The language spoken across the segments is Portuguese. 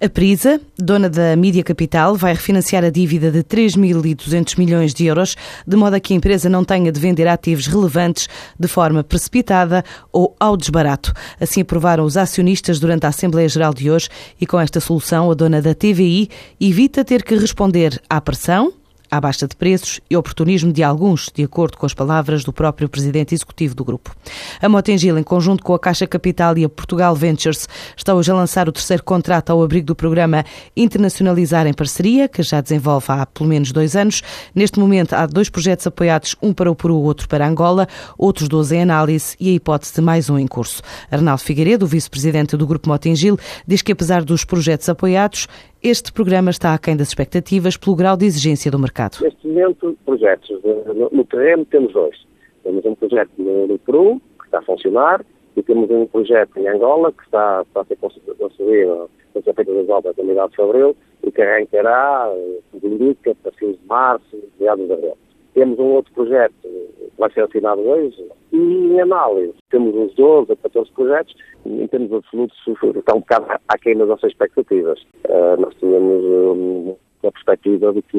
A Prisa, dona da Mídia Capital, vai refinanciar a dívida de 3.200 milhões de euros, de modo a que a empresa não tenha de vender ativos relevantes de forma precipitada ou ao desbarato. Assim aprovaram os acionistas durante a Assembleia Geral de hoje e com esta solução a dona da TVI evita ter que responder à pressão à baixa de preços e oportunismo de alguns, de acordo com as palavras do próprio presidente executivo do grupo. A Motengil, em conjunto com a Caixa Capital e a Portugal Ventures, está hoje a lançar o terceiro contrato ao abrigo do programa Internacionalizar em Parceria, que já desenvolve há pelo menos dois anos. Neste momento há dois projetos apoiados, um para o Peru, outro para Angola, outros 12 em análise e a hipótese de mais um em curso. Arnaldo Figueiredo, vice-presidente do Grupo Motengil, diz que apesar dos projetos apoiados, este programa está aquém das expectativas pelo grau de exigência do mercado. Neste momento, projetos no, no terreno temos dois. Temos um projeto no, Peru, que está a funcionar, e temos um projeto em Angola, que está, está a ser construído, a ser feitas as obras da unidade de Fabril, e que arrancará, tudo indica, para fins de março, meados de abril. Temos um outro projeto que vai ser assinado hoje, em análise temos uns 12 a 14 projetos, em termos absolutos, está um bocado aquém das nossas expectativas. Uh, nós tínhamos um, a perspectiva de que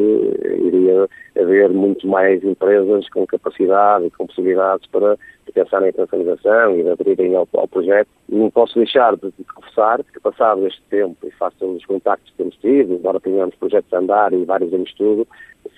iria haver muito mais empresas com capacidade e com possibilidades para pensar em internacionalização e de aderirem ao, ao projeto. Não posso deixar de, de confessar que, passado este tempo e face aos contactos que temos tido, embora tenhamos projetos a andar e vários em estudo,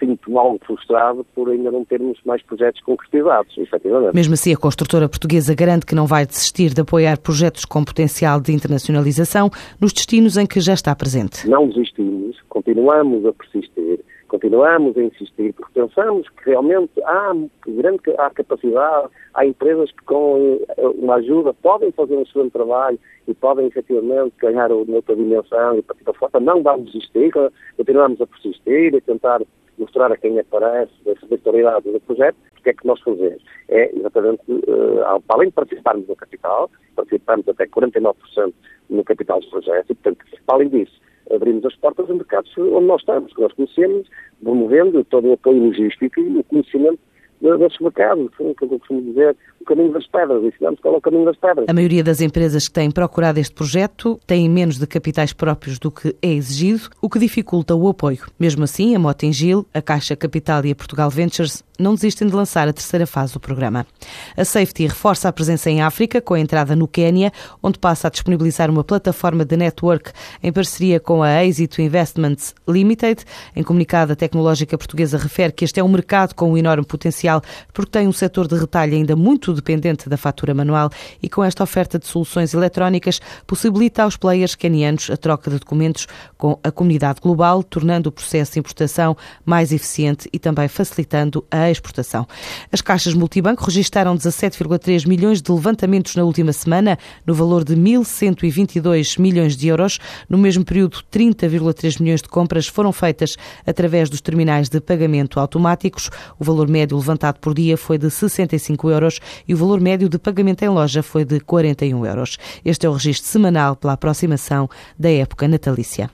sinto-me algo frustrado por ainda não termos mais projetos concretizados, efetivamente. Mesmo assim, a construtora portuguesa garante que não vai desistir de apoiar projetos com potencial de internacionalização nos destinos em que já está presente. Não desistimos, continuamos a persistir, continuamos a insistir, porque pensamos que realmente há grande há capacidade, há empresas que com eh, uma ajuda podem fazer um excelente trabalho e podem efetivamente ganhar outra dimensão e partir para fora. Não vamos desistir, continuamos a persistir, a tentar mostrar a quem aparece a vitoriedade do projeto, o que é que nós fazemos? É exatamente, uh, além de participarmos no capital, participamos até 49% no capital dos projetos, e, portanto, além disso, abrimos as portas a mercados onde nós estamos, que nós conhecemos, promovendo todo o apoio logístico e o conhecimento desses mercados, que eu costumo dizer, o caminho das pedras, o caminho das pedras. A maioria das empresas que têm procurado este projeto têm menos de capitais próprios do que é exigido, o que dificulta o apoio. Mesmo assim, a Motengil, a Caixa Capital e a Portugal Ventures não desistem de lançar a terceira fase do programa. A Safety reforça a presença em África, com a entrada no Quênia, onde passa a disponibilizar uma plataforma de network em parceria com a Exit Investments Limited. Em comunicado, a tecnológica portuguesa refere que este é um mercado com um enorme potencial, porque tem um setor de retalho ainda muito dependente da fatura manual e com esta oferta de soluções eletrónicas possibilita aos players quenianos a troca de documentos com a comunidade global, tornando o processo de importação mais eficiente e também facilitando a exportação. As caixas multibanco registaram 17,3 milhões de levantamentos na última semana, no valor de 1.122 milhões de euros. No mesmo período, 30,3 milhões de compras foram feitas através dos terminais de pagamento automáticos. O valor médio levantado por dia foi de 65 euros e o valor médio de pagamento em loja foi de 41 euros. Este é o registro semanal pela aproximação da época natalícia.